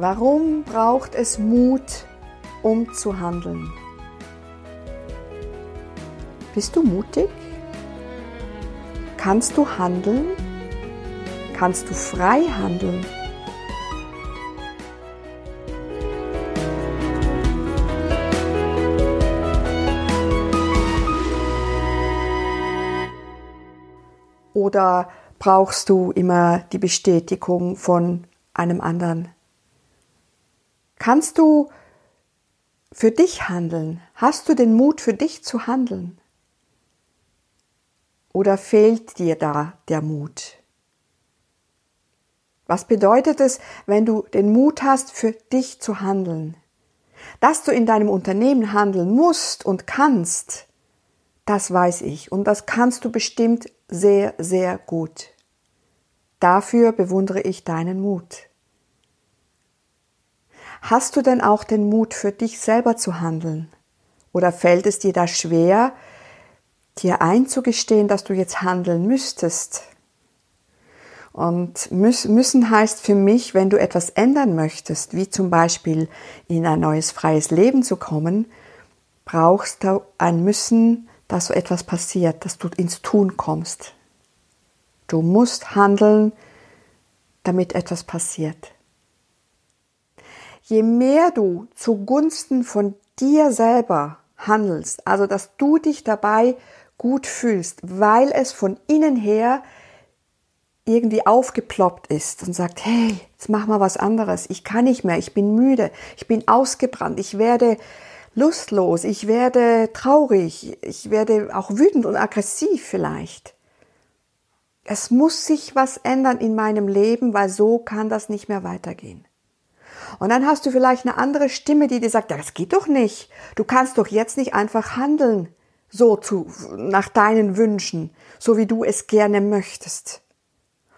Warum braucht es Mut, um zu handeln? Bist du mutig? Kannst du handeln? Kannst du frei handeln? Oder brauchst du immer die Bestätigung von einem anderen? Kannst du für dich handeln? Hast du den Mut für dich zu handeln? Oder fehlt dir da der Mut? Was bedeutet es, wenn du den Mut hast, für dich zu handeln? Dass du in deinem Unternehmen handeln musst und kannst, das weiß ich und das kannst du bestimmt sehr, sehr gut. Dafür bewundere ich deinen Mut. Hast du denn auch den Mut für dich selber zu handeln? Oder fällt es dir da schwer, dir einzugestehen, dass du jetzt handeln müsstest? Und müssen heißt für mich, wenn du etwas ändern möchtest, wie zum Beispiel in ein neues freies Leben zu kommen, brauchst du ein Müssen, dass so etwas passiert, dass du ins Tun kommst. Du musst handeln, damit etwas passiert. Je mehr du zugunsten von dir selber handelst, also dass du dich dabei gut fühlst, weil es von innen her irgendwie aufgeploppt ist und sagt, hey, jetzt mach mal was anderes, ich kann nicht mehr, ich bin müde, ich bin ausgebrannt, ich werde lustlos, ich werde traurig, ich werde auch wütend und aggressiv vielleicht. Es muss sich was ändern in meinem Leben, weil so kann das nicht mehr weitergehen. Und dann hast du vielleicht eine andere Stimme, die dir sagt, ja, das geht doch nicht. Du kannst doch jetzt nicht einfach handeln, so zu, nach deinen Wünschen, so wie du es gerne möchtest.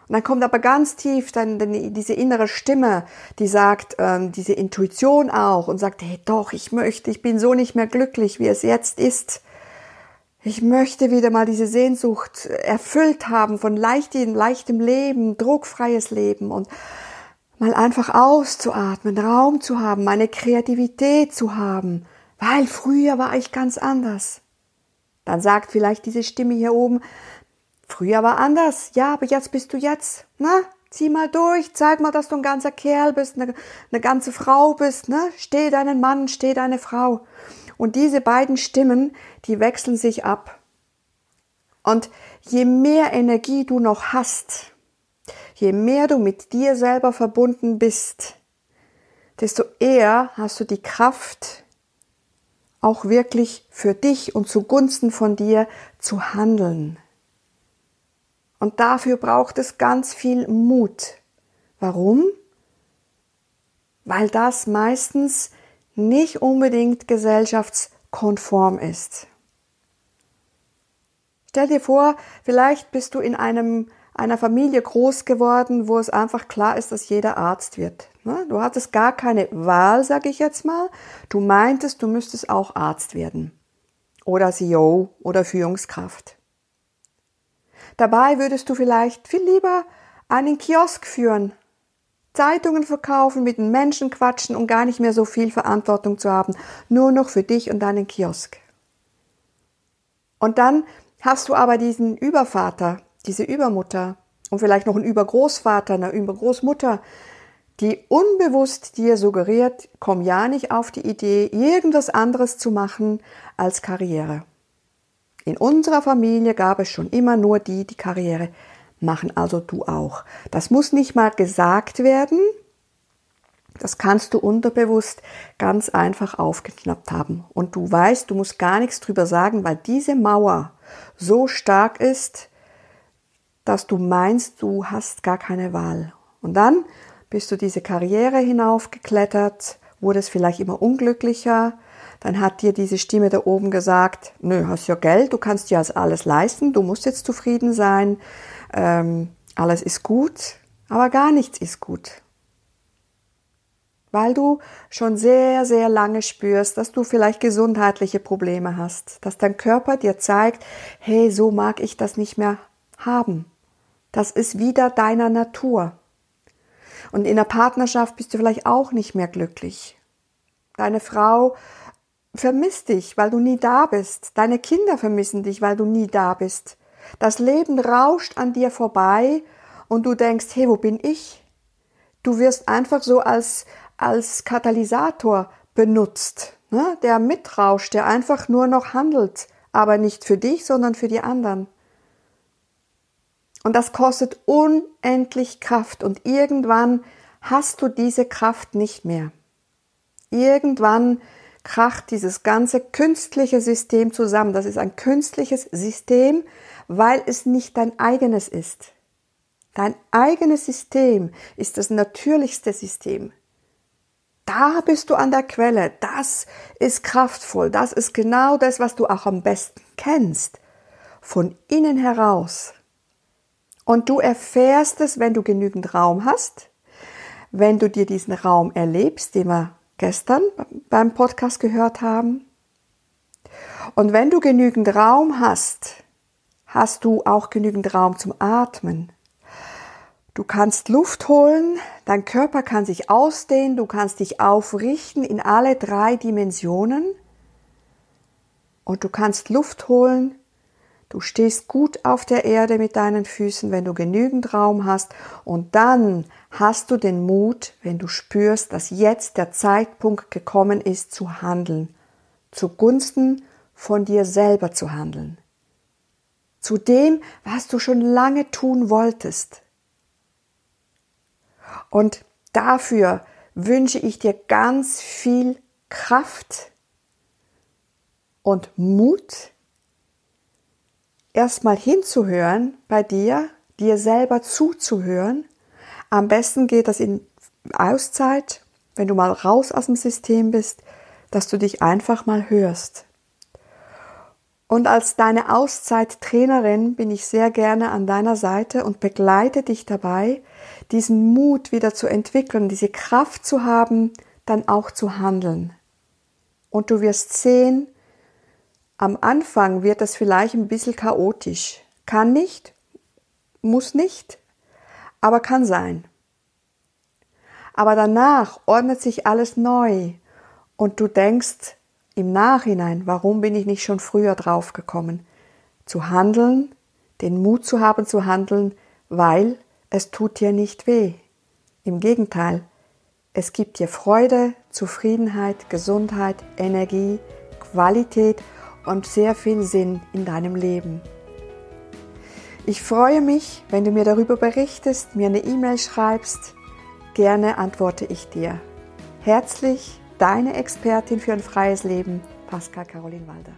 Und dann kommt aber ganz tief dann diese innere Stimme, die sagt, ähm, diese Intuition auch und sagt, hey doch, ich möchte, ich bin so nicht mehr glücklich, wie es jetzt ist. Ich möchte wieder mal diese Sehnsucht erfüllt haben von leichtem, leichtem Leben, druckfreies Leben und mal einfach auszuatmen, Raum zu haben, meine Kreativität zu haben, weil früher war ich ganz anders. Dann sagt vielleicht diese Stimme hier oben, Früher war anders, ja, aber jetzt bist du jetzt, ne? Zieh mal durch, zeig mal, dass du ein ganzer Kerl bist, eine, eine ganze Frau bist, ne? Steh deinen Mann, steh deine Frau. Und diese beiden Stimmen, die wechseln sich ab. Und je mehr Energie du noch hast, je mehr du mit dir selber verbunden bist, desto eher hast du die Kraft, auch wirklich für dich und zugunsten von dir zu handeln. Und dafür braucht es ganz viel Mut. Warum? Weil das meistens nicht unbedingt gesellschaftskonform ist. Stell dir vor, vielleicht bist du in einem, einer Familie groß geworden, wo es einfach klar ist, dass jeder Arzt wird. Ne? Du hattest gar keine Wahl, sag ich jetzt mal. Du meintest, du müsstest auch Arzt werden. Oder CEO oder Führungskraft. Dabei würdest du vielleicht viel lieber einen Kiosk führen, Zeitungen verkaufen, mit den Menschen quatschen und gar nicht mehr so viel Verantwortung zu haben, nur noch für dich und deinen Kiosk. Und dann hast du aber diesen Übervater, diese Übermutter und vielleicht noch einen Übergroßvater, eine Übergroßmutter, die unbewusst dir suggeriert, komm ja nicht auf die Idee, irgendwas anderes zu machen als Karriere. In unserer Familie gab es schon immer nur die, die Karriere machen, also du auch. Das muss nicht mal gesagt werden. Das kannst du unterbewusst ganz einfach aufgeschnappt haben. Und du weißt, du musst gar nichts drüber sagen, weil diese Mauer so stark ist, dass du meinst, du hast gar keine Wahl. Und dann bist du diese Karriere hinaufgeklettert, wurdest vielleicht immer unglücklicher, dann hat dir diese Stimme da oben gesagt, nö, hast ja Geld, du kannst dir alles leisten, du musst jetzt zufrieden sein, ähm, alles ist gut, aber gar nichts ist gut. Weil du schon sehr, sehr lange spürst, dass du vielleicht gesundheitliche Probleme hast, dass dein Körper dir zeigt, hey, so mag ich das nicht mehr haben. Das ist wieder deiner Natur. Und in der Partnerschaft bist du vielleicht auch nicht mehr glücklich. Deine Frau vermisst dich, weil du nie da bist. Deine Kinder vermissen dich, weil du nie da bist. Das Leben rauscht an dir vorbei und du denkst, hey, wo bin ich? Du wirst einfach so als, als Katalysator benutzt, ne? der mitrauscht, der einfach nur noch handelt, aber nicht für dich, sondern für die anderen. Und das kostet unendlich Kraft und irgendwann hast du diese Kraft nicht mehr. Irgendwann kracht dieses ganze künstliche System zusammen. Das ist ein künstliches System, weil es nicht dein eigenes ist. Dein eigenes System ist das natürlichste System. Da bist du an der Quelle. Das ist kraftvoll. Das ist genau das, was du auch am besten kennst. Von innen heraus. Und du erfährst es, wenn du genügend Raum hast, wenn du dir diesen Raum erlebst, den wir gestern beim Podcast gehört haben. Und wenn du genügend Raum hast, hast du auch genügend Raum zum Atmen. Du kannst Luft holen, dein Körper kann sich ausdehnen, du kannst dich aufrichten in alle drei Dimensionen und du kannst Luft holen. Du stehst gut auf der Erde mit deinen Füßen, wenn du genügend Raum hast. Und dann hast du den Mut, wenn du spürst, dass jetzt der Zeitpunkt gekommen ist zu handeln, zugunsten von dir selber zu handeln, zu dem, was du schon lange tun wolltest. Und dafür wünsche ich dir ganz viel Kraft und Mut, erstmal hinzuhören bei dir, dir selber zuzuhören am besten geht das in Auszeit, wenn du mal raus aus dem System bist, dass du dich einfach mal hörst. Und als deine Auszeit-Trainerin bin ich sehr gerne an deiner Seite und begleite dich dabei, diesen Mut wieder zu entwickeln, diese Kraft zu haben, dann auch zu handeln. Und du wirst sehen, am Anfang wird es vielleicht ein bisschen chaotisch. Kann nicht, muss nicht, aber kann sein. Aber danach ordnet sich alles neu und du denkst im Nachhinein, warum bin ich nicht schon früher drauf gekommen? Zu handeln, den Mut zu haben zu handeln, weil es tut dir nicht weh. Im Gegenteil, es gibt dir Freude, Zufriedenheit, Gesundheit, Energie, Qualität und sehr viel Sinn in deinem Leben. Ich freue mich, wenn du mir darüber berichtest, mir eine E-Mail schreibst. Gerne antworte ich dir. Herzlich, deine Expertin für ein freies Leben, Pascal Caroline Walder.